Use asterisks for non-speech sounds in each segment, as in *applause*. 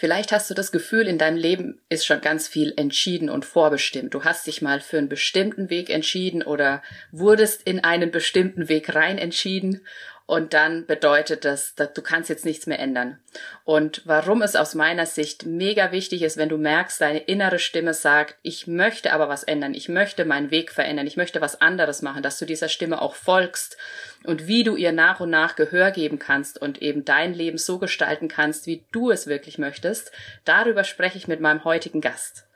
Vielleicht hast du das Gefühl, in deinem Leben ist schon ganz viel entschieden und vorbestimmt. Du hast dich mal für einen bestimmten Weg entschieden oder wurdest in einen bestimmten Weg rein entschieden und dann bedeutet das, dass du kannst jetzt nichts mehr ändern. Und warum es aus meiner Sicht mega wichtig ist, wenn du merkst, deine innere Stimme sagt, ich möchte aber was ändern, ich möchte meinen Weg verändern, ich möchte was anderes machen, dass du dieser Stimme auch folgst und wie du ihr nach und nach Gehör geben kannst und eben dein Leben so gestalten kannst, wie du es wirklich möchtest, darüber spreche ich mit meinem heutigen Gast.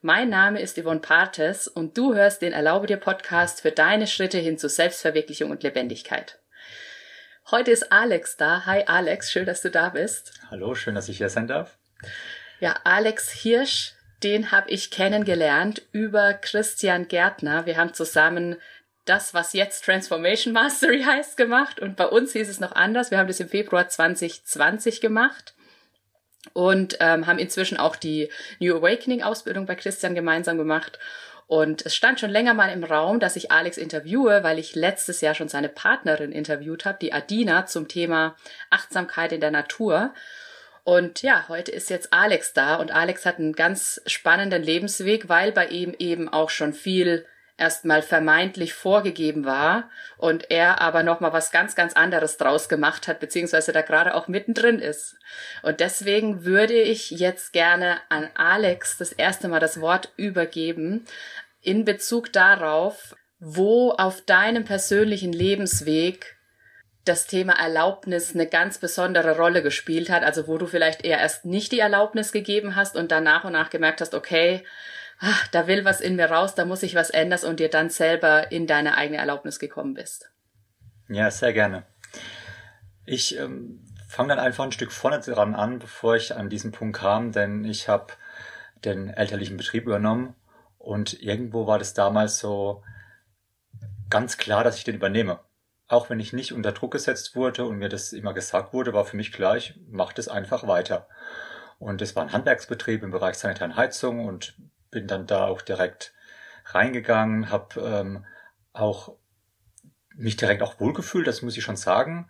Mein Name ist Yvonne Partes und du hörst den Erlaube dir Podcast für deine Schritte hin zu Selbstverwirklichung und Lebendigkeit. Heute ist Alex da. Hi Alex, schön, dass du da bist. Hallo, schön, dass ich hier sein darf. Ja, Alex Hirsch, den habe ich kennengelernt über Christian Gärtner. Wir haben zusammen das, was jetzt Transformation Mastery *laughs* heißt, gemacht. Und bei uns hieß es noch anders. Wir haben das im Februar 2020 gemacht und ähm, haben inzwischen auch die New Awakening Ausbildung bei Christian gemeinsam gemacht. Und es stand schon länger mal im Raum, dass ich Alex interviewe, weil ich letztes Jahr schon seine Partnerin interviewt habe, die Adina, zum Thema Achtsamkeit in der Natur. Und ja, heute ist jetzt Alex da und Alex hat einen ganz spannenden Lebensweg, weil bei ihm eben auch schon viel erstmal vermeintlich vorgegeben war und er aber nochmal was ganz, ganz anderes draus gemacht hat, beziehungsweise da gerade auch mittendrin ist. Und deswegen würde ich jetzt gerne an Alex das erste Mal das Wort übergeben in Bezug darauf, wo auf deinem persönlichen Lebensweg das Thema Erlaubnis eine ganz besondere Rolle gespielt hat, also wo du vielleicht eher erst nicht die Erlaubnis gegeben hast und dann nach und nach gemerkt hast, okay, ach, da will was in mir raus, da muss ich was ändern und dir dann selber in deine eigene Erlaubnis gekommen bist. Ja, sehr gerne. Ich ähm, fange dann einfach ein Stück vorne dran an, bevor ich an diesen Punkt kam, denn ich habe den elterlichen Betrieb übernommen und irgendwo war das damals so ganz klar, dass ich den übernehme. Auch wenn ich nicht unter Druck gesetzt wurde und mir das immer gesagt wurde, war für mich klar, ich mache das einfach weiter. Und es war ein Handwerksbetrieb im Bereich sanitären Heizung und bin dann da auch direkt reingegangen, habe ähm, auch mich direkt auch wohlgefühlt, das muss ich schon sagen.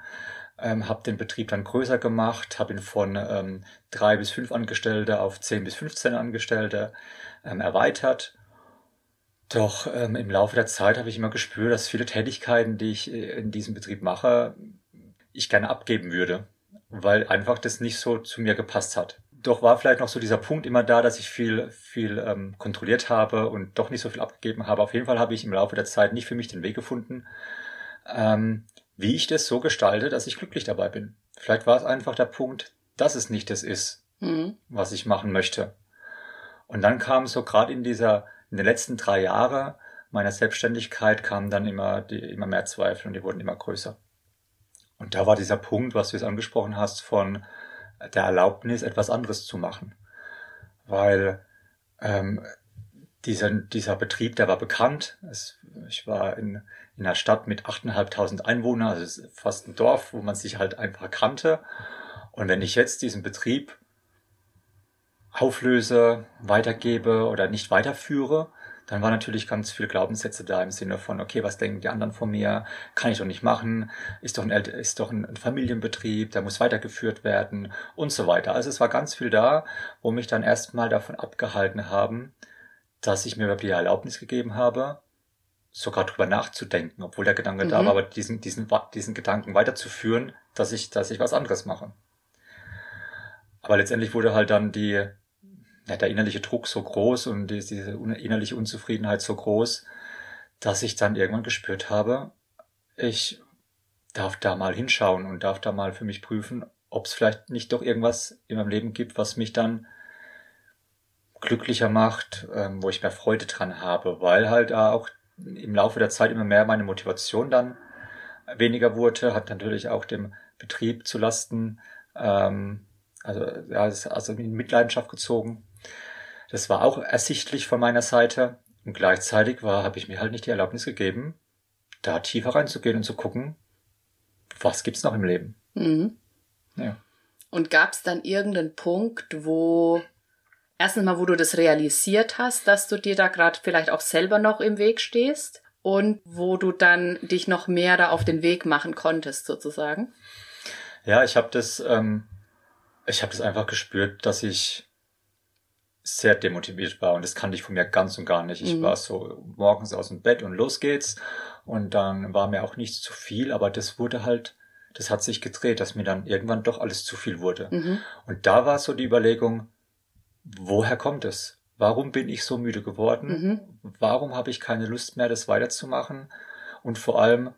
Ähm, habe den Betrieb dann größer gemacht, habe ihn von ähm, drei bis fünf Angestellte auf zehn bis 15 Angestellte ähm, erweitert. Doch ähm, im Laufe der Zeit habe ich immer gespürt, dass viele Tätigkeiten, die ich äh, in diesem Betrieb mache, ich gerne abgeben würde, weil einfach das nicht so zu mir gepasst hat doch war vielleicht noch so dieser Punkt immer da, dass ich viel, viel ähm, kontrolliert habe und doch nicht so viel abgegeben habe. Auf jeden Fall habe ich im Laufe der Zeit nicht für mich den Weg gefunden, ähm, wie ich das so gestalte, dass ich glücklich dabei bin. Vielleicht war es einfach der Punkt, dass es nicht das ist, mhm. was ich machen möchte. Und dann kam so gerade in dieser, in den letzten drei Jahren meiner Selbstständigkeit kamen dann immer, die, immer mehr Zweifel und die wurden immer größer. Und da war dieser Punkt, was du jetzt angesprochen hast, von der Erlaubnis, etwas anderes zu machen. Weil ähm, dieser, dieser Betrieb, der war bekannt. Es, ich war in, in einer Stadt mit 8.500 Einwohnern, also fast ein Dorf, wo man sich halt einfach kannte. Und wenn ich jetzt diesen Betrieb auflöse, weitergebe oder nicht weiterführe, dann war natürlich ganz viel Glaubenssätze da im Sinne von, okay, was denken die anderen von mir? Kann ich doch nicht machen. Ist doch ein, ist doch ein Familienbetrieb, der muss weitergeführt werden und so weiter. Also es war ganz viel da, wo mich dann erstmal davon abgehalten haben, dass ich mir überhaupt die Erlaubnis gegeben habe, sogar drüber nachzudenken, obwohl der Gedanke mhm. da war, aber diesen, diesen, diesen Gedanken weiterzuführen, dass ich, dass ich was anderes mache. Aber letztendlich wurde halt dann die, der innerliche Druck so groß und diese innerliche Unzufriedenheit so groß, dass ich dann irgendwann gespürt habe, ich darf da mal hinschauen und darf da mal für mich prüfen, ob es vielleicht nicht doch irgendwas in meinem Leben gibt, was mich dann glücklicher macht, ähm, wo ich mehr Freude dran habe, weil halt auch im Laufe der Zeit immer mehr meine Motivation dann weniger wurde, hat natürlich auch dem Betrieb zu Lasten, ähm, also ja, also in Mitleidenschaft gezogen. Das war auch ersichtlich von meiner Seite. Und gleichzeitig war, habe ich mir halt nicht die Erlaubnis gegeben, da tiefer reinzugehen und zu gucken, was gibt's noch im Leben. Mhm. Ja. Und gab es dann irgendeinen Punkt, wo erstens mal, wo du das realisiert hast, dass du dir da gerade vielleicht auch selber noch im Weg stehst und wo du dann dich noch mehr da auf den Weg machen konntest, sozusagen? Ja, ich habe das ähm, Ich habe das einfach gespürt, dass ich sehr demotiviert war und das kannte ich von mir ganz und gar nicht. Ich mhm. war so morgens aus dem Bett und los geht's und dann war mir auch nichts zu viel, aber das wurde halt, das hat sich gedreht, dass mir dann irgendwann doch alles zu viel wurde. Mhm. Und da war so die Überlegung, woher kommt es? Warum bin ich so müde geworden? Mhm. Warum habe ich keine Lust mehr, das weiterzumachen? Und vor allem,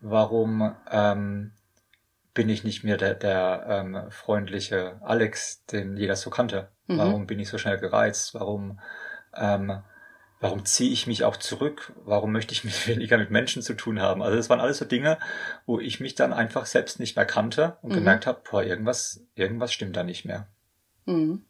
warum ähm, bin ich nicht mehr der, der ähm, freundliche Alex, den jeder so kannte? Mhm. Warum bin ich so schnell gereizt? Warum, ähm, warum ziehe ich mich auch zurück? Warum möchte ich mich *laughs* weniger mit Menschen zu tun haben? Also das waren alles so Dinge, wo ich mich dann einfach selbst nicht mehr kannte und mhm. gemerkt habe, boah, irgendwas, irgendwas stimmt da nicht mehr. Mhm.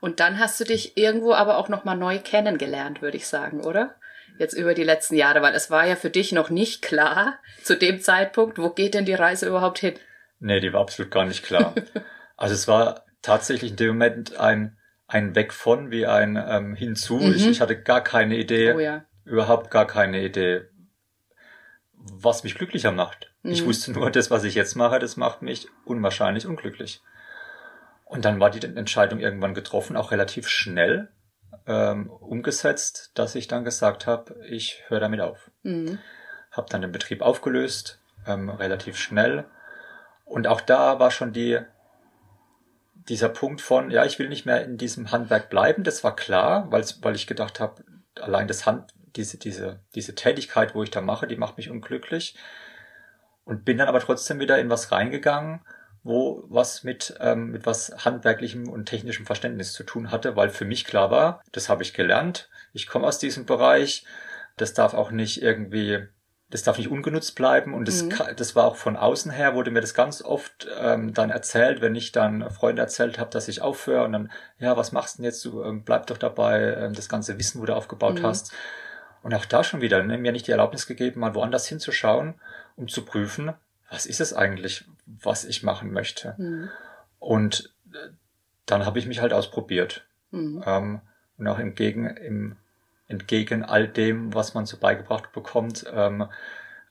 Und dann hast du dich irgendwo aber auch nochmal neu kennengelernt, würde ich sagen, oder? Jetzt über die letzten Jahre, weil es war ja für dich noch nicht klar zu dem Zeitpunkt, wo geht denn die Reise überhaupt hin? Nee, die war absolut gar nicht klar. *laughs* also es war tatsächlich in dem Moment ein, ein Weg von wie ein ähm, hinzu. Mhm. Ich, ich hatte gar keine Idee, oh, ja. überhaupt gar keine Idee, was mich glücklicher macht. Mhm. Ich wusste nur, das, was ich jetzt mache, das macht mich unwahrscheinlich unglücklich. Und dann war die Entscheidung irgendwann getroffen, auch relativ schnell ähm, umgesetzt, dass ich dann gesagt habe, ich höre damit auf. Mhm. Habe dann den Betrieb aufgelöst, ähm, relativ schnell. Und auch da war schon die dieser Punkt von, ja, ich will nicht mehr in diesem Handwerk bleiben, das war klar, weil, weil ich gedacht habe, allein das Hand, diese, diese, diese Tätigkeit, wo ich da mache, die macht mich unglücklich. Und bin dann aber trotzdem wieder in was reingegangen, wo was mit, ähm, mit was handwerklichem und technischem Verständnis zu tun hatte, weil für mich klar war, das habe ich gelernt, ich komme aus diesem Bereich, das darf auch nicht irgendwie das darf nicht ungenutzt bleiben und das, mhm. das war auch von außen her, wurde mir das ganz oft ähm, dann erzählt, wenn ich dann Freunde erzählt habe, dass ich aufhöre und dann, ja, was machst du denn jetzt? Du ähm, bleib doch dabei, ähm, das ganze Wissen, wo du aufgebaut mhm. hast. Und auch da schon wieder, ne, mir nicht die Erlaubnis gegeben, mal woanders hinzuschauen, um zu prüfen, was ist es eigentlich, was ich machen möchte. Mhm. Und äh, dann habe ich mich halt ausprobiert. Mhm. Ähm, und auch im Gegen, im entgegen all dem, was man so beigebracht bekommt, ähm,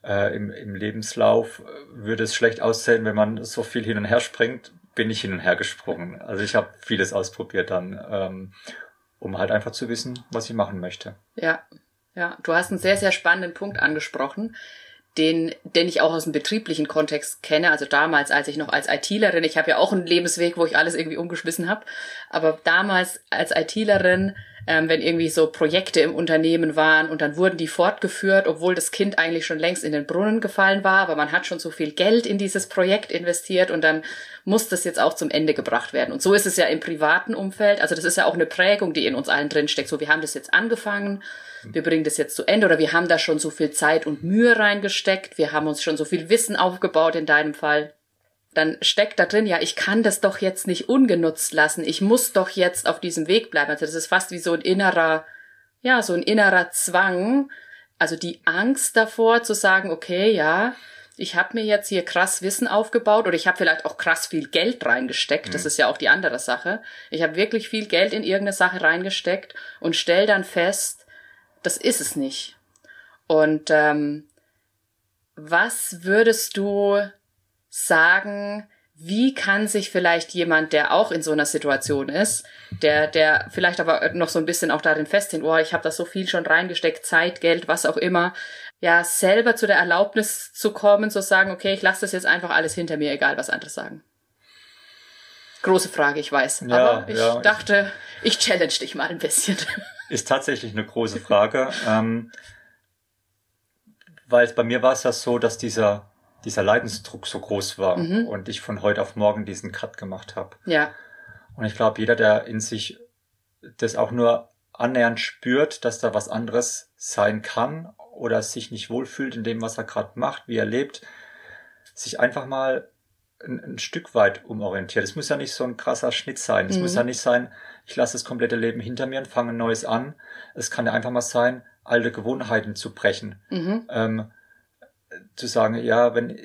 äh, im, im Lebenslauf würde es schlecht aussehen, wenn man so viel hin und her springt, bin ich hin und her gesprungen. Also ich habe vieles ausprobiert dann, ähm, um halt einfach zu wissen, was ich machen möchte. Ja, ja, du hast einen sehr, sehr spannenden Punkt angesprochen, den, den ich auch aus dem betrieblichen Kontext kenne. Also damals, als ich noch als ITlerin, ich habe ja auch einen Lebensweg, wo ich alles irgendwie umgeschmissen habe, aber damals als ITlerin ähm, wenn irgendwie so Projekte im Unternehmen waren und dann wurden die fortgeführt, obwohl das Kind eigentlich schon längst in den Brunnen gefallen war, aber man hat schon so viel Geld in dieses Projekt investiert und dann muss das jetzt auch zum Ende gebracht werden. Und so ist es ja im privaten Umfeld. Also das ist ja auch eine Prägung, die in uns allen drinsteckt. So, wir haben das jetzt angefangen, wir bringen das jetzt zu Ende oder wir haben da schon so viel Zeit und Mühe reingesteckt, wir haben uns schon so viel Wissen aufgebaut in deinem Fall dann steckt da drin, ja, ich kann das doch jetzt nicht ungenutzt lassen. Ich muss doch jetzt auf diesem Weg bleiben. Also das ist fast wie so ein innerer, ja, so ein innerer Zwang. Also die Angst davor zu sagen, okay, ja, ich habe mir jetzt hier krass Wissen aufgebaut oder ich habe vielleicht auch krass viel Geld reingesteckt. Mhm. Das ist ja auch die andere Sache. Ich habe wirklich viel Geld in irgendeine Sache reingesteckt und stell dann fest, das ist es nicht. Und ähm, was würdest du sagen, wie kann sich vielleicht jemand, der auch in so einer Situation ist, der, der vielleicht aber noch so ein bisschen auch darin festhängt, oh, ich habe da so viel schon reingesteckt, Zeit, Geld, was auch immer, ja, selber zu der Erlaubnis zu kommen, zu sagen, okay, ich lasse das jetzt einfach alles hinter mir, egal was andere sagen. Große Frage, ich weiß. Ja, aber ich ja, dachte, ich, ich challenge dich mal ein bisschen. Ist tatsächlich eine große Frage. ähm, weil bei mir war es ja so, dass dieser dieser Leidensdruck so groß war mhm. und ich von heute auf morgen diesen Cut gemacht habe. Ja. Und ich glaube, jeder, der in sich das auch nur annähernd spürt, dass da was anderes sein kann oder sich nicht wohlfühlt in dem, was er gerade macht, wie er lebt, sich einfach mal ein, ein, Stück weit umorientiert. Es muss ja nicht so ein krasser Schnitt sein. Es mhm. muss ja nicht sein, ich lasse das komplette Leben hinter mir und fange ein neues an. Es kann ja einfach mal sein, alte Gewohnheiten zu brechen. Mhm. Ähm, zu sagen, ja, wenn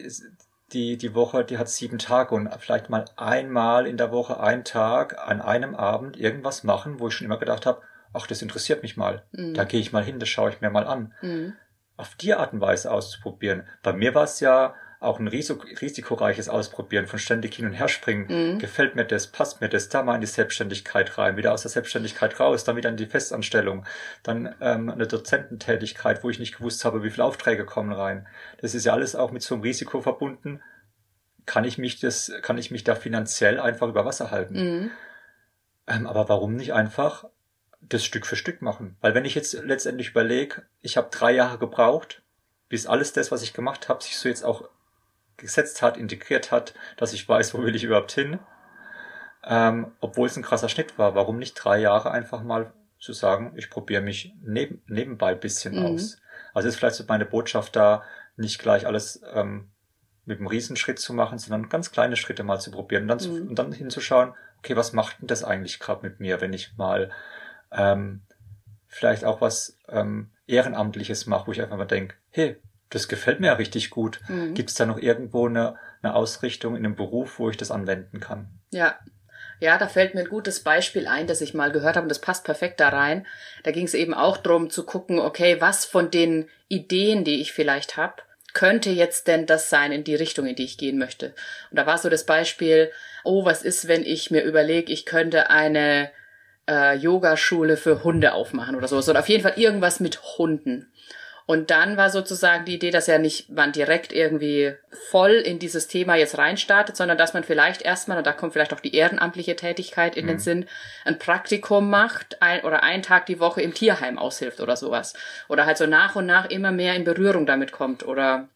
die, die Woche, die hat sieben Tage und vielleicht mal einmal in der Woche, einen Tag, an einem Abend irgendwas machen, wo ich schon immer gedacht habe, ach, das interessiert mich mal. Mhm. Da gehe ich mal hin, das schaue ich mir mal an. Mhm. Auf die Art und Weise auszuprobieren. Bei mir war es ja auch ein risikoreiches Ausprobieren von ständig hin und her springen. Mhm. Gefällt mir das? Passt mir das? Da mal in die Selbstständigkeit rein, wieder aus der Selbstständigkeit raus, dann wieder in die Festanstellung, dann ähm, eine Dozententätigkeit, wo ich nicht gewusst habe, wie viele Aufträge kommen rein. Das ist ja alles auch mit so einem Risiko verbunden. Kann ich mich das, kann ich mich da finanziell einfach über Wasser halten? Mhm. Ähm, aber warum nicht einfach das Stück für Stück machen? Weil wenn ich jetzt letztendlich überlege, ich habe drei Jahre gebraucht, bis alles das, was ich gemacht habe, sich so jetzt auch gesetzt hat, integriert hat, dass ich weiß, wo will ich überhaupt hin. Ähm, obwohl es ein krasser Schnitt war. Warum nicht drei Jahre einfach mal zu sagen, ich probiere mich neben, nebenbei bisschen mhm. aus. Also ist vielleicht so meine Botschaft da, nicht gleich alles ähm, mit einem Riesenschritt zu machen, sondern ganz kleine Schritte mal zu probieren und dann, zu, mhm. und dann hinzuschauen, okay, was macht denn das eigentlich gerade mit mir, wenn ich mal ähm, vielleicht auch was ähm, Ehrenamtliches mache, wo ich einfach mal denke, hey, das gefällt mir ja richtig gut. Mhm. Gibt es da noch irgendwo eine, eine Ausrichtung in einem Beruf, wo ich das anwenden kann? Ja. Ja, da fällt mir ein gutes Beispiel ein, das ich mal gehört habe und das passt perfekt da rein. Da ging es eben auch drum zu gucken, okay, was von den Ideen, die ich vielleicht habe, könnte jetzt denn das sein in die Richtung, in die ich gehen möchte? Und da war so das Beispiel, oh, was ist, wenn ich mir überlege, ich könnte eine äh, Yogaschule für Hunde aufmachen oder sowas. Oder auf jeden Fall irgendwas mit Hunden. Und dann war sozusagen die Idee, dass ja nicht man direkt irgendwie voll in dieses Thema jetzt reinstartet, sondern dass man vielleicht erstmal, und da kommt vielleicht auch die ehrenamtliche Tätigkeit in mhm. den Sinn, ein Praktikum macht ein, oder einen Tag die Woche im Tierheim aushilft oder sowas. Oder halt so nach und nach immer mehr in Berührung damit kommt. Oder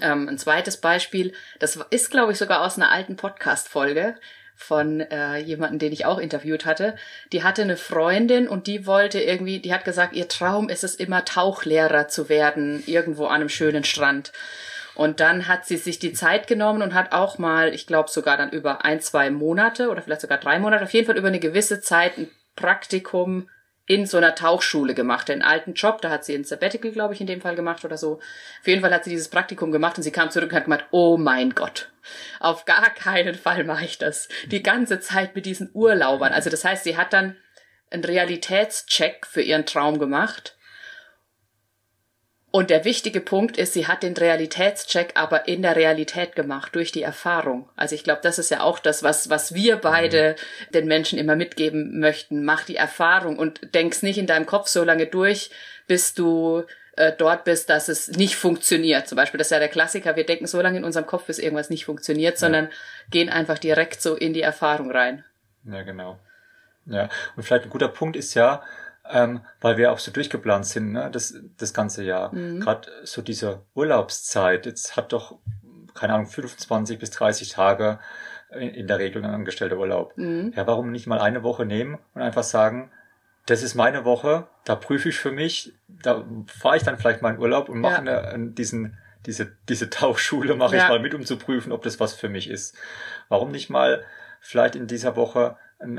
ähm, ein zweites Beispiel, das ist, glaube ich, sogar aus einer alten Podcast-Folge von äh, jemanden, den ich auch interviewt hatte. Die hatte eine Freundin und die wollte irgendwie, die hat gesagt, ihr Traum ist es immer Tauchlehrer zu werden, irgendwo an einem schönen Strand. Und dann hat sie sich die Zeit genommen und hat auch mal, ich glaube sogar dann über ein, zwei Monate oder vielleicht sogar drei Monate, auf jeden Fall über eine gewisse Zeit ein Praktikum in so einer Tauchschule gemacht, den alten Job, da hat sie ein Sabbatical, glaube ich, in dem Fall gemacht oder so. Auf jeden Fall hat sie dieses Praktikum gemacht und sie kam zurück und hat gemeint, oh mein Gott, auf gar keinen Fall mache ich das. Die ganze Zeit mit diesen Urlaubern. Also das heißt, sie hat dann einen Realitätscheck für ihren Traum gemacht und der wichtige Punkt ist, sie hat den Realitätscheck aber in der Realität gemacht, durch die Erfahrung. Also ich glaube, das ist ja auch das, was, was wir beide mhm. den Menschen immer mitgeben möchten. Mach die Erfahrung und denk's nicht in deinem Kopf so lange durch, bis du äh, dort bist, dass es nicht funktioniert. Zum Beispiel, das ist ja der Klassiker, wir denken so lange in unserem Kopf, bis irgendwas nicht funktioniert, sondern ja. gehen einfach direkt so in die Erfahrung rein. Ja, genau. Ja, und vielleicht ein guter Punkt ist ja, ähm, weil wir auch so durchgeplant sind, ne, das, das ganze Jahr. Mhm. Gerade so diese Urlaubszeit, jetzt hat doch, keine Ahnung, 25 bis 30 Tage in, in der Regel ein angestellter Urlaub. Mhm. Ja, warum nicht mal eine Woche nehmen und einfach sagen, das ist meine Woche, da prüfe ich für mich, da fahre ich dann vielleicht mal in Urlaub und mache ja. eine, diesen, diese, diese Tauchschule mache ja. ich mal mit, um zu prüfen, ob das was für mich ist. Warum nicht mal vielleicht in dieser Woche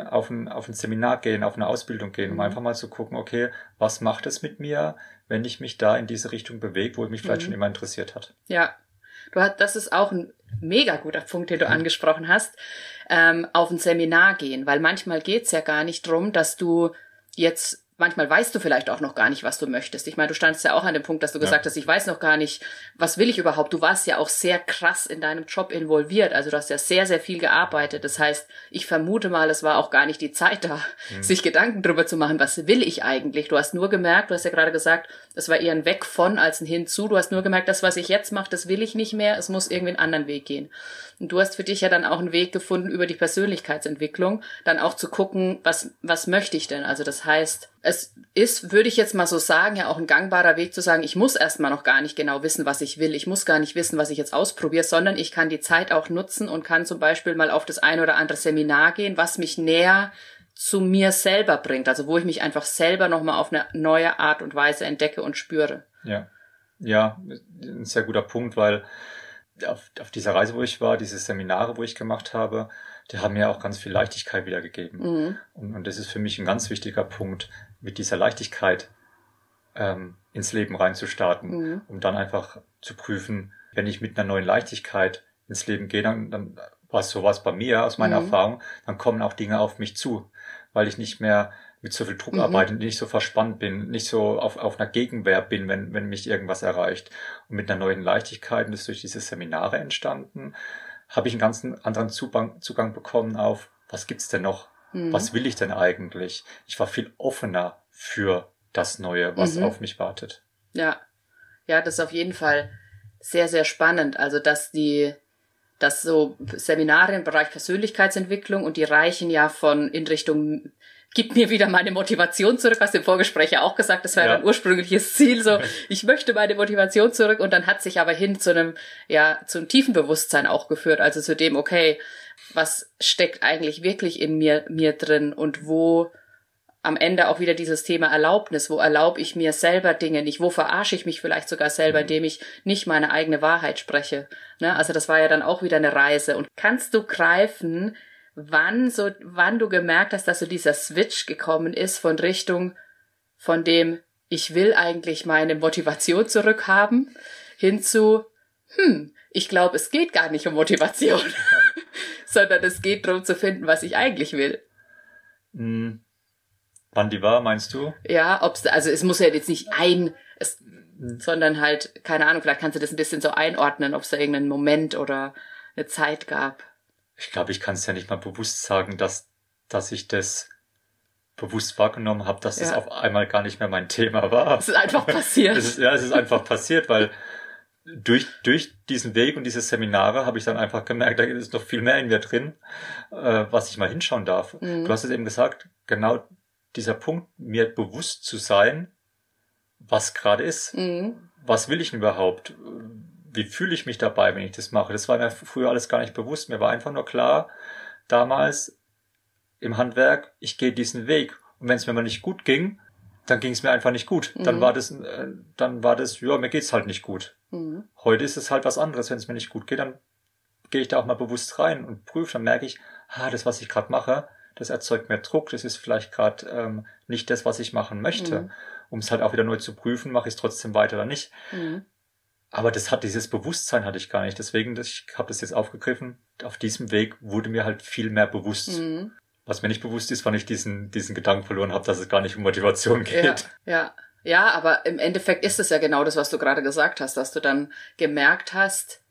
auf ein, auf ein Seminar gehen, auf eine Ausbildung gehen, um mhm. einfach mal zu gucken, okay, was macht es mit mir, wenn ich mich da in diese Richtung bewege, wo mich vielleicht mhm. schon immer interessiert hat. Ja, du hast, das ist auch ein mega guter Punkt, den du mhm. angesprochen hast, ähm, auf ein Seminar gehen, weil manchmal geht's ja gar nicht drum, dass du jetzt manchmal weißt du vielleicht auch noch gar nicht, was du möchtest. Ich meine, du standst ja auch an dem Punkt, dass du ja. gesagt hast, ich weiß noch gar nicht, was will ich überhaupt. Du warst ja auch sehr krass in deinem Job involviert. Also du hast ja sehr, sehr viel gearbeitet. Das heißt, ich vermute mal, es war auch gar nicht die Zeit da, mhm. sich Gedanken drüber zu machen, was will ich eigentlich. Du hast nur gemerkt, du hast ja gerade gesagt, es war eher ein Weg von als ein Hinzu. Du hast nur gemerkt, das, was ich jetzt mache, das will ich nicht mehr. Es muss irgendwie einen anderen Weg gehen. Und du hast für dich ja dann auch einen Weg gefunden über die Persönlichkeitsentwicklung, dann auch zu gucken, was, was möchte ich denn? Also das heißt, es ist, würde ich jetzt mal so sagen, ja auch ein gangbarer Weg zu sagen, ich muss erstmal noch gar nicht genau wissen, was ich will. Ich muss gar nicht wissen, was ich jetzt ausprobiere, sondern ich kann die Zeit auch nutzen und kann zum Beispiel mal auf das ein oder andere Seminar gehen, was mich näher zu mir selber bringt. Also wo ich mich einfach selber nochmal auf eine neue Art und Weise entdecke und spüre. Ja. Ja, ein sehr guter Punkt, weil auf, auf dieser Reise, wo ich war, diese Seminare, wo ich gemacht habe, die haben mir auch ganz viel Leichtigkeit wiedergegeben. Mhm. Und, und das ist für mich ein ganz wichtiger Punkt, mit dieser Leichtigkeit ähm, ins Leben reinzustarten, mhm. um dann einfach zu prüfen, wenn ich mit einer neuen Leichtigkeit ins Leben gehe, dann, dann was sowas bei mir aus meiner mhm. Erfahrung, dann kommen auch Dinge auf mich zu, weil ich nicht mehr mit so viel Druck mhm. arbeite, nicht so verspannt bin, nicht so auf, auf einer Gegenwehr bin, wenn, wenn mich irgendwas erreicht. Und mit einer neuen Leichtigkeit, und das ist durch diese Seminare entstanden, habe ich einen ganz anderen Zugang, Zugang bekommen auf, was gibt's denn noch? Mhm. Was will ich denn eigentlich? Ich war viel offener für das Neue, was mhm. auf mich wartet. Ja. Ja, das ist auf jeden Fall sehr, sehr spannend. Also, dass die, dass so Seminare im Bereich Persönlichkeitsentwicklung und die reichen ja von in Richtung gib mir wieder meine Motivation zurück, hast du im Vorgespräch ja auch gesagt, das war ja. dein ursprüngliches Ziel, so, *laughs* ich möchte meine Motivation zurück und dann hat sich aber hin zu einem, ja, zu einem tiefen Bewusstsein auch geführt, also zu dem, okay, was steckt eigentlich wirklich in mir, mir drin und wo am Ende auch wieder dieses Thema Erlaubnis, wo erlaube ich mir selber Dinge nicht, wo verarsche ich mich vielleicht sogar selber, mhm. indem ich nicht meine eigene Wahrheit spreche. Ne? Also das war ja dann auch wieder eine Reise. Und kannst du greifen, wann so, wann du gemerkt hast, dass so dieser Switch gekommen ist von Richtung von dem, ich will eigentlich meine Motivation zurückhaben, hin zu, hm, ich glaube, es geht gar nicht um Motivation, sondern es geht darum zu finden, was ich eigentlich will. Mhm. Wann die war, meinst du? Ja, ob's, also es muss ja jetzt nicht ein, es, sondern halt, keine Ahnung, vielleicht kannst du das ein bisschen so einordnen, ob es da irgendeinen Moment oder eine Zeit gab. Ich glaube, ich kann es ja nicht mal bewusst sagen, dass, dass ich das bewusst wahrgenommen habe, dass ja. es auf einmal gar nicht mehr mein Thema war. Es ist einfach passiert. *laughs* es ist, ja, es ist einfach passiert, weil durch, durch diesen Weg und diese Seminare habe ich dann einfach gemerkt, da ist noch viel mehr in mir drin, äh, was ich mal hinschauen darf. Mhm. Du hast es eben gesagt, genau dieser Punkt, mir bewusst zu sein, was gerade ist. Mhm. Was will ich denn überhaupt? Wie fühle ich mich dabei, wenn ich das mache? Das war mir früher alles gar nicht bewusst. Mir war einfach nur klar, damals im Handwerk, ich gehe diesen Weg. Und wenn es mir mal nicht gut ging, dann ging es mir einfach nicht gut. Mhm. Dann war das, äh, dann war das, ja, mir geht's halt nicht gut. Mhm. Heute ist es halt was anderes. Wenn es mir nicht gut geht, dann gehe ich da auch mal bewusst rein und prüfe. Dann merke ich, ah, das, was ich gerade mache, das erzeugt mehr Druck, das ist vielleicht gerade ähm, nicht das, was ich machen möchte. Mhm. Um es halt auch wieder neu zu prüfen, mache ich es trotzdem weiter oder nicht. Mhm. Aber das hat dieses Bewusstsein hatte ich gar nicht. Deswegen, ich habe das jetzt aufgegriffen. Auf diesem Weg wurde mir halt viel mehr bewusst. Mhm. Was mir nicht bewusst ist, wann ich diesen, diesen Gedanken verloren habe, dass es gar nicht um Motivation geht. Ja, ja. Ja, aber im Endeffekt ist es ja genau das, was du gerade gesagt hast, dass du dann gemerkt hast,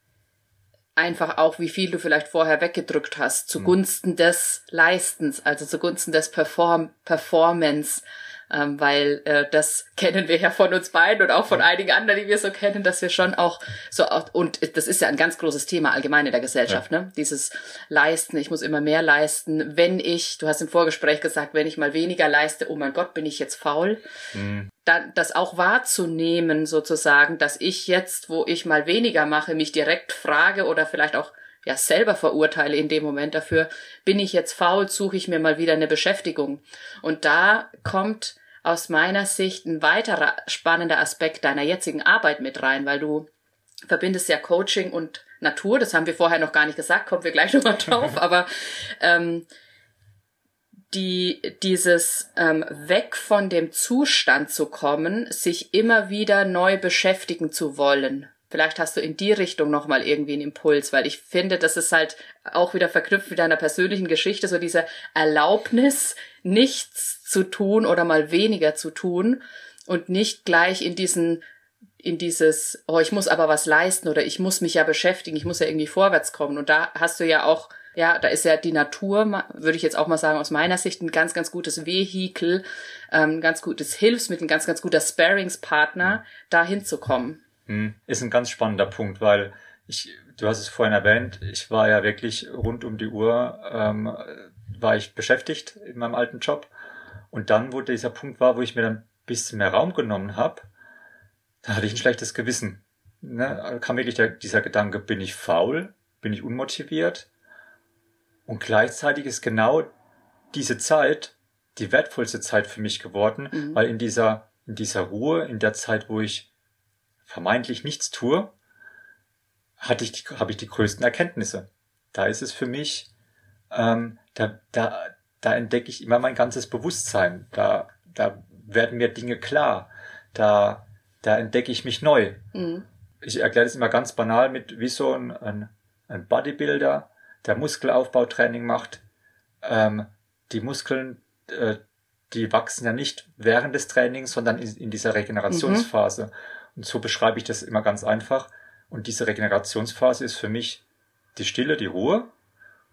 einfach auch, wie viel du vielleicht vorher weggedrückt hast, zugunsten mhm. des Leistens, also zugunsten des Perform Performance ähm, weil äh, das kennen wir ja von uns beiden und auch von einigen anderen, die wir so kennen, dass wir schon auch so auch, und das ist ja ein ganz großes Thema allgemein in der Gesellschaft, ja. ne? Dieses Leisten, ich muss immer mehr leisten. Wenn ich, du hast im Vorgespräch gesagt, wenn ich mal weniger leiste, oh mein Gott, bin ich jetzt faul. Mhm. Dann das auch wahrzunehmen, sozusagen, dass ich jetzt, wo ich mal weniger mache, mich direkt frage oder vielleicht auch ja selber verurteile in dem Moment dafür, bin ich jetzt faul, suche ich mir mal wieder eine Beschäftigung. Und da kommt aus meiner Sicht ein weiterer spannender Aspekt deiner jetzigen Arbeit mit rein, weil du verbindest ja Coaching und Natur, das haben wir vorher noch gar nicht gesagt, kommen wir gleich nochmal drauf, *laughs* aber ähm, die, dieses ähm, weg von dem Zustand zu kommen, sich immer wieder neu beschäftigen zu wollen Vielleicht hast du in die Richtung nochmal irgendwie einen Impuls, weil ich finde, das ist halt auch wieder verknüpft mit deiner persönlichen Geschichte, so diese Erlaubnis, nichts zu tun oder mal weniger zu tun und nicht gleich in diesen in dieses, oh, ich muss aber was leisten oder ich muss mich ja beschäftigen, ich muss ja irgendwie vorwärts kommen. Und da hast du ja auch, ja, da ist ja die Natur, würde ich jetzt auch mal sagen, aus meiner Sicht ein ganz, ganz gutes Vehikel, ähm, ein ganz gutes Hilfsmittel, ein ganz, ganz guter Sparingspartner, da hinzukommen. Hm, ist ein ganz spannender Punkt, weil ich, du hast es vorhin erwähnt, ich war ja wirklich rund um die Uhr, ähm, war ich beschäftigt in meinem alten Job. Und dann, wo dieser Punkt war, wo ich mir dann ein bisschen mehr Raum genommen habe, da hatte ich ein schlechtes Gewissen. Ne? Da kam wirklich der, dieser Gedanke, bin ich faul? Bin ich unmotiviert? Und gleichzeitig ist genau diese Zeit die wertvollste Zeit für mich geworden, mhm. weil in dieser, in dieser Ruhe, in der Zeit, wo ich vermeintlich nichts tue, hatte ich die, habe ich die größten Erkenntnisse. Da ist es für mich, ähm, da, da, da entdecke ich immer mein ganzes Bewusstsein. Da, da werden mir Dinge klar. Da, da entdecke ich mich neu. Mhm. Ich erkläre das immer ganz banal mit wie so ein, ein, ein Bodybuilder, der Muskelaufbautraining macht, ähm, die Muskeln, äh, die wachsen ja nicht während des Trainings, sondern in, in dieser Regenerationsphase. Mhm. Und so beschreibe ich das immer ganz einfach. Und diese Regenerationsphase ist für mich die Stille, die Ruhe,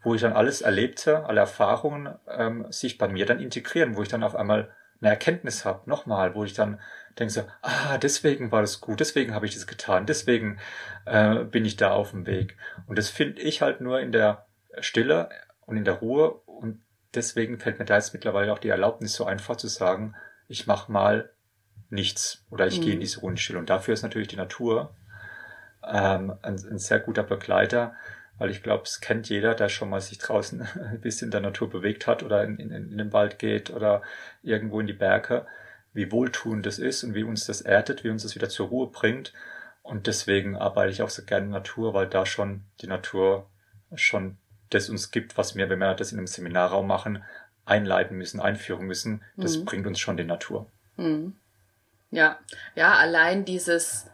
wo ich dann alles Erlebte, alle Erfahrungen ähm, sich bei mir dann integrieren, wo ich dann auf einmal eine Erkenntnis habe, nochmal, wo ich dann denke so, ah, deswegen war das gut, deswegen habe ich das getan, deswegen äh, bin ich da auf dem Weg. Und das finde ich halt nur in der Stille und in der Ruhe und deswegen fällt mir da jetzt mittlerweile auch die Erlaubnis so einfach zu sagen, ich mache mal nichts oder ich mhm. gehe in diese Rundstille. Und dafür ist natürlich die Natur ähm, ein, ein sehr guter Begleiter, weil ich glaube, es kennt jeder, der schon mal sich draußen *laughs* ein bisschen in der Natur bewegt hat oder in, in, in den Wald geht oder irgendwo in die Berge, wie wohltuend das ist und wie uns das erdet, wie uns das wieder zur Ruhe bringt. Und deswegen arbeite ich auch so gerne in Natur, weil da schon die Natur schon das uns gibt, was wir, wenn wir das in einem Seminarraum machen, einleiten müssen, einführen müssen. Das mhm. bringt uns schon die Natur. Mhm. Ja, ja, allein dieses,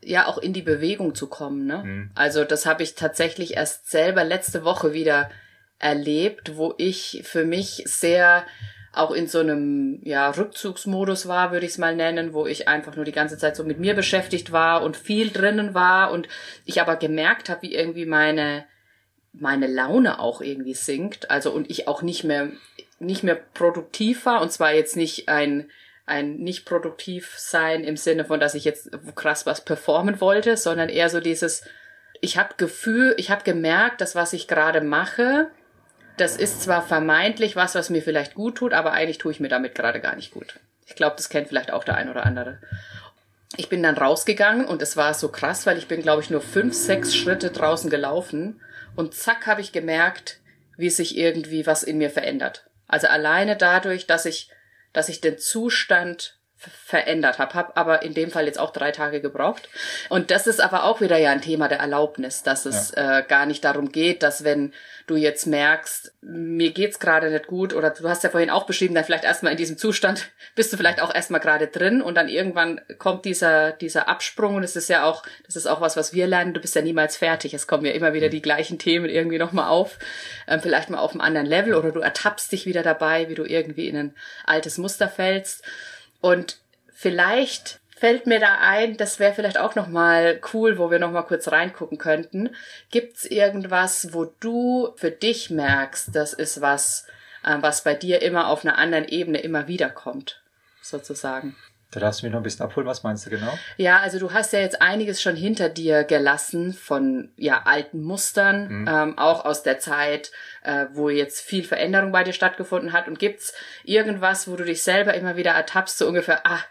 ja, auch in die Bewegung zu kommen, ne? Mhm. Also das habe ich tatsächlich erst selber letzte Woche wieder erlebt, wo ich für mich sehr auch in so einem ja, Rückzugsmodus war, würde ich es mal nennen, wo ich einfach nur die ganze Zeit so mit mir beschäftigt war und viel drinnen war und ich aber gemerkt habe, wie irgendwie meine meine Laune auch irgendwie sinkt, also und ich auch nicht mehr nicht mehr produktiv war und zwar jetzt nicht ein ein nicht produktiv sein im Sinne von, dass ich jetzt krass was performen wollte, sondern eher so dieses ich habe Gefühl, ich habe gemerkt, dass was ich gerade mache, das ist zwar vermeintlich was, was mir vielleicht gut tut, aber eigentlich tue ich mir damit gerade gar nicht gut. Ich glaube, das kennt vielleicht auch der ein oder andere. Ich bin dann rausgegangen und es war so krass, weil ich bin, glaube ich, nur fünf, sechs Schritte draußen gelaufen und zack habe ich gemerkt, wie sich irgendwie was in mir verändert. Also alleine dadurch, dass ich, dass ich den Zustand verändert habe, habe aber in dem Fall jetzt auch drei Tage gebraucht. Und das ist aber auch wieder ja ein Thema der Erlaubnis, dass es ja. äh, gar nicht darum geht, dass wenn du jetzt merkst, mir geht's gerade nicht gut oder du hast ja vorhin auch beschrieben, dann vielleicht erstmal in diesem Zustand *laughs* bist du vielleicht auch erstmal gerade drin und dann irgendwann kommt dieser dieser Absprung und es ist ja auch, das ist auch was, was wir lernen, du bist ja niemals fertig. Es kommen ja immer wieder die gleichen Themen irgendwie nochmal auf, ähm, vielleicht mal auf einem anderen Level oder du ertappst dich wieder dabei, wie du irgendwie in ein altes Muster fällst. Und vielleicht fällt mir da ein, das wäre vielleicht auch noch mal cool, wo wir noch mal kurz reingucken könnten. Gibt's irgendwas, wo du für dich merkst, das ist was, äh, was bei dir immer auf einer anderen Ebene immer wieder kommt, sozusagen? Da darfst du mich noch ein bisschen abholen. Was meinst du genau? Ja, also du hast ja jetzt einiges schon hinter dir gelassen von ja alten Mustern, mhm. ähm, auch aus der Zeit, äh, wo jetzt viel Veränderung bei dir stattgefunden hat. Und gibt's irgendwas, wo du dich selber immer wieder ertappst, so ungefähr, ah,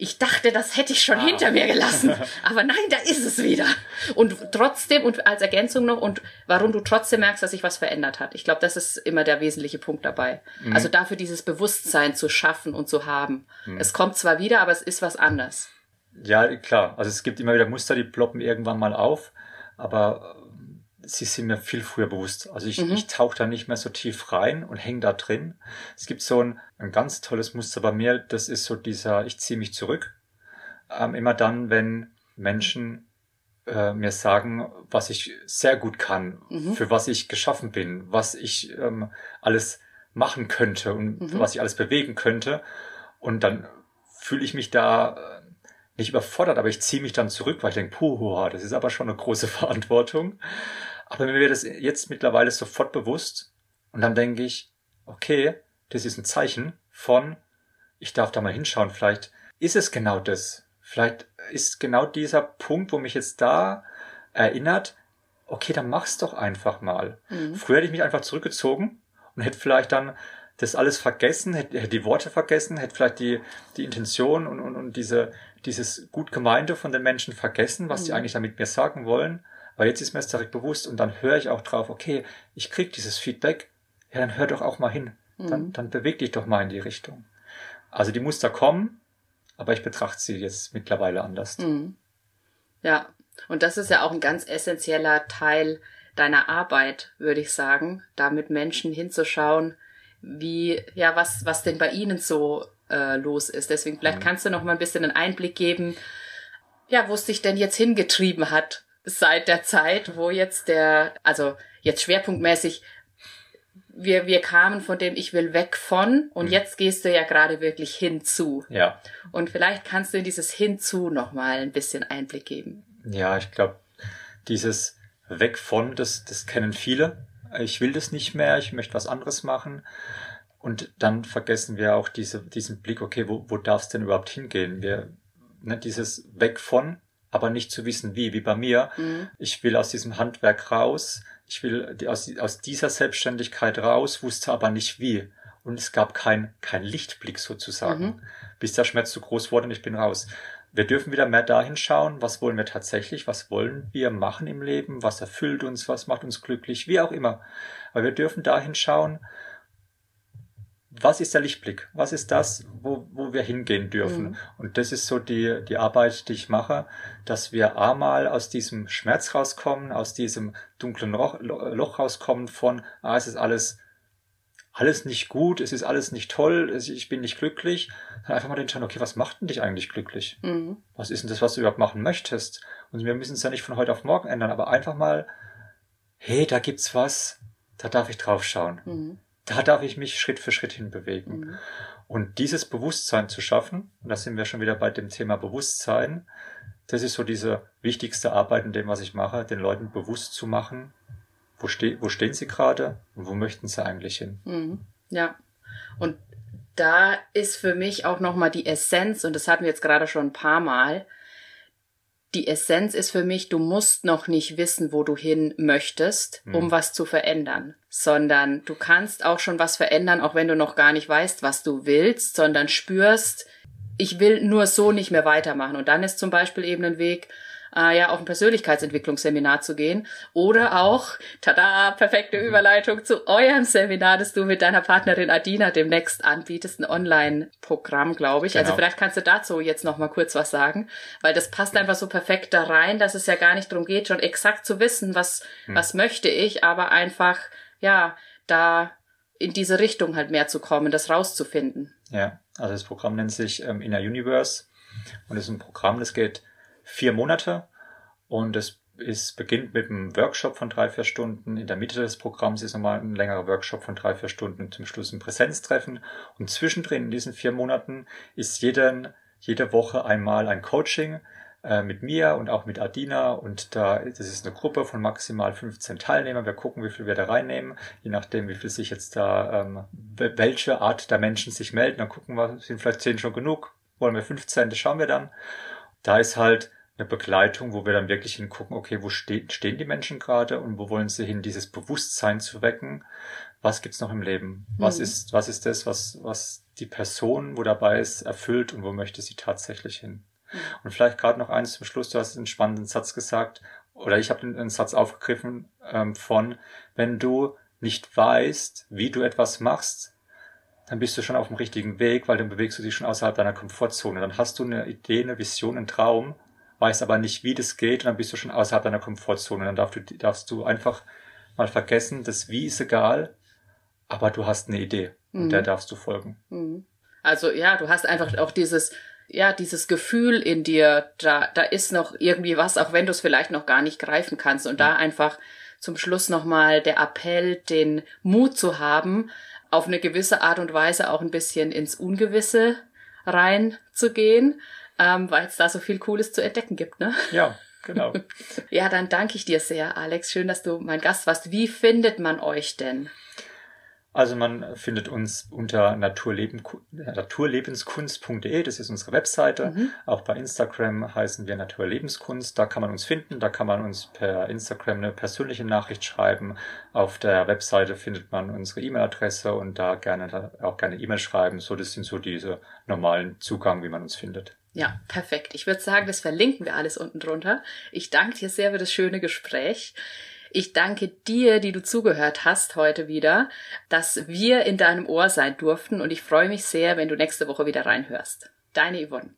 ich dachte, das hätte ich schon ah. hinter mir gelassen. *laughs* Aber nein, da ist es wieder. Und trotzdem, und als Ergänzung noch, und warum du trotzdem merkst, dass sich was verändert hat. Ich glaube, das ist immer der wesentliche Punkt dabei. Mhm. Also dafür dieses Bewusstsein zu schaffen und zu haben. Mhm. Es kommt zwar wieder, aber es ist was anders. Ja, klar. Also es gibt immer wieder Muster, die ploppen irgendwann mal auf. Aber sie sind mir viel früher bewusst. Also ich, mhm. ich tauche da nicht mehr so tief rein und hänge da drin. Es gibt so ein, ein ganz tolles Muster bei mir, das ist so dieser, ich ziehe mich zurück. Ähm, immer dann, wenn Menschen äh, mir sagen, was ich sehr gut kann, mhm. für was ich geschaffen bin, was ich ähm, alles machen könnte und mhm. was ich alles bewegen könnte. Und dann fühle ich mich da äh, nicht überfordert, aber ich ziehe mich dann zurück, weil ich denke, puh, das ist aber schon eine große *laughs* Verantwortung. Aber mir wird das jetzt mittlerweile sofort bewusst und dann denke ich, okay, das ist ein Zeichen von, ich darf da mal hinschauen, vielleicht ist es genau das. Vielleicht ist genau dieser Punkt, wo mich jetzt da erinnert, okay, dann mach's doch einfach mal. Mhm. Früher hätte ich mich einfach zurückgezogen und hätte vielleicht dann das alles vergessen, hätte, hätte die Worte vergessen, hätte vielleicht die, die Intention und, und, und diese, dieses gut gemeinte von den Menschen vergessen, was mhm. die eigentlich damit mir sagen wollen. Weil jetzt ist mir das direkt bewusst und dann höre ich auch drauf, okay, ich krieg dieses Feedback, ja, dann hör doch auch mal hin. Dann, mhm. dann beweg dich doch mal in die Richtung. Also die Muster kommen, aber ich betrachte sie jetzt mittlerweile anders. Mhm. Ja, und das ist ja auch ein ganz essentieller Teil deiner Arbeit, würde ich sagen, da mit Menschen hinzuschauen, wie, ja, was, was denn bei ihnen so äh, los ist. Deswegen vielleicht mhm. kannst du noch mal ein bisschen einen Einblick geben, ja, wo es dich denn jetzt hingetrieben hat, seit der Zeit, wo jetzt der, also jetzt schwerpunktmäßig, wir, wir kamen von dem Ich will weg von und mhm. jetzt gehst du ja gerade wirklich hinzu. Ja. Und vielleicht kannst du in dieses Hinzu nochmal ein bisschen Einblick geben. Ja, ich glaube, dieses Weg von, das, das kennen viele. Ich will das nicht mehr, ich möchte was anderes machen. Und dann vergessen wir auch diese, diesen Blick, okay, wo, wo darf es denn überhaupt hingehen? Wir, ne, dieses Weg von, aber nicht zu wissen, wie, wie bei mir. Mhm. Ich will aus diesem Handwerk raus, ich will aus, aus dieser Selbstständigkeit raus, wusste aber nicht wie. Und es gab kein, kein Lichtblick sozusagen, mhm. bis der Schmerz zu groß wurde und ich bin raus. Wir dürfen wieder mehr dahin schauen, was wollen wir tatsächlich, was wollen wir machen im Leben, was erfüllt uns, was macht uns glücklich, wie auch immer. Aber wir dürfen dahin schauen, was ist der Lichtblick? Was ist das, wo, wo wir hingehen dürfen? Mhm. Und das ist so die, die Arbeit, die ich mache, dass wir einmal aus diesem Schmerz rauskommen, aus diesem dunklen Loch, Loch rauskommen von, ah, es ist alles, alles nicht gut, es ist alles nicht toll, ich bin nicht glücklich. Dann einfach mal den schauen, okay, was macht denn dich eigentlich glücklich? Mhm. Was ist denn das, was du überhaupt machen möchtest? Und wir müssen es ja nicht von heute auf morgen ändern, aber einfach mal, hey, da gibt's was, da darf ich drauf schauen. Mhm da darf ich mich Schritt für Schritt hin bewegen. Mhm. Und dieses Bewusstsein zu schaffen, und da sind wir schon wieder bei dem Thema Bewusstsein, das ist so diese wichtigste Arbeit in dem, was ich mache, den Leuten bewusst zu machen, wo, ste wo stehen sie gerade und wo möchten sie eigentlich hin. Mhm. Ja. Und da ist für mich auch nochmal die Essenz, und das hatten wir jetzt gerade schon ein paar Mal, die Essenz ist für mich, du musst noch nicht wissen, wo du hin möchtest, um mhm. was zu verändern, sondern du kannst auch schon was verändern, auch wenn du noch gar nicht weißt, was du willst, sondern spürst, ich will nur so nicht mehr weitermachen. Und dann ist zum Beispiel eben ein Weg, äh, ja auf ein Persönlichkeitsentwicklungsseminar zu gehen oder auch, tada, perfekte mhm. Überleitung zu eurem Seminar, das du mit deiner Partnerin Adina demnächst anbietest, ein Online-Programm, glaube ich. Also genau. Also vielleicht kannst du dazu jetzt noch mal kurz was sagen, weil das passt einfach so perfekt da rein, dass es ja gar nicht darum geht, schon exakt zu wissen, was hm. was möchte ich, aber einfach ja da in diese Richtung halt mehr zu kommen, das rauszufinden. Ja, also das Programm nennt sich ähm, Inner Universe und ist ein Programm, das geht vier Monate und es ist, beginnt mit einem Workshop von drei, vier Stunden. In der Mitte des Programms ist nochmal ein längerer Workshop von drei, vier Stunden und zum Schluss ein Präsenztreffen. Und zwischendrin in diesen vier Monaten ist jeden, jede Woche einmal ein Coaching äh, mit mir und auch mit Adina. Und da, das ist eine Gruppe von maximal 15 Teilnehmern. Wir gucken, wie viel wir da reinnehmen, je nachdem, wie viel sich jetzt da, ähm, welche Art der Menschen sich melden. Dann gucken wir, sind vielleicht 10 schon genug, wollen wir 15, das schauen wir dann. Da ist halt eine Begleitung, wo wir dann wirklich hingucken, okay, wo steht, stehen die Menschen gerade und wo wollen sie hin, dieses Bewusstsein zu wecken? Was gibt's noch im Leben? Was mhm. ist, was ist das, was, was die Person, wo dabei ist, erfüllt und wo möchte sie tatsächlich hin? Mhm. Und vielleicht gerade noch eins zum Schluss, du hast einen spannenden Satz gesagt, oder ich habe einen Satz aufgegriffen ähm, von, wenn du nicht weißt, wie du etwas machst, dann bist du schon auf dem richtigen Weg, weil dann bewegst du dich schon außerhalb deiner Komfortzone. Dann hast du eine Idee, eine Vision, einen Traum weißt aber nicht, wie das geht, und dann bist du schon außerhalb deiner Komfortzone. Dann darfst du, darfst du einfach mal vergessen, das Wie ist egal, aber du hast eine Idee und mhm. der darfst du folgen. Mhm. Also ja, du hast einfach auch dieses, ja, dieses Gefühl in dir, da, da ist noch irgendwie was, auch wenn du es vielleicht noch gar nicht greifen kannst. Und mhm. da einfach zum Schluss nochmal der Appell, den Mut zu haben, auf eine gewisse Art und Weise auch ein bisschen ins Ungewisse reinzugehen ähm, weil es da so viel Cooles zu entdecken gibt, ne? Ja, genau. *laughs* ja, dann danke ich dir sehr, Alex. Schön, dass du mein Gast warst. Wie findet man euch denn? Also man findet uns unter Naturleben, naturlebenskunst.de, das ist unsere Webseite. Mhm. Auch bei Instagram heißen wir Naturlebenskunst. Da kann man uns finden, da kann man uns per Instagram eine persönliche Nachricht schreiben. Auf der Webseite findet man unsere E-Mail-Adresse und da gerne auch gerne E-Mail schreiben. So, das sind so diese normalen Zugang, wie man uns findet. Ja, perfekt. Ich würde sagen, das verlinken wir alles unten drunter. Ich danke dir sehr für das schöne Gespräch. Ich danke dir, die du zugehört hast heute wieder, dass wir in deinem Ohr sein durften und ich freue mich sehr, wenn du nächste Woche wieder reinhörst. Deine Yvonne.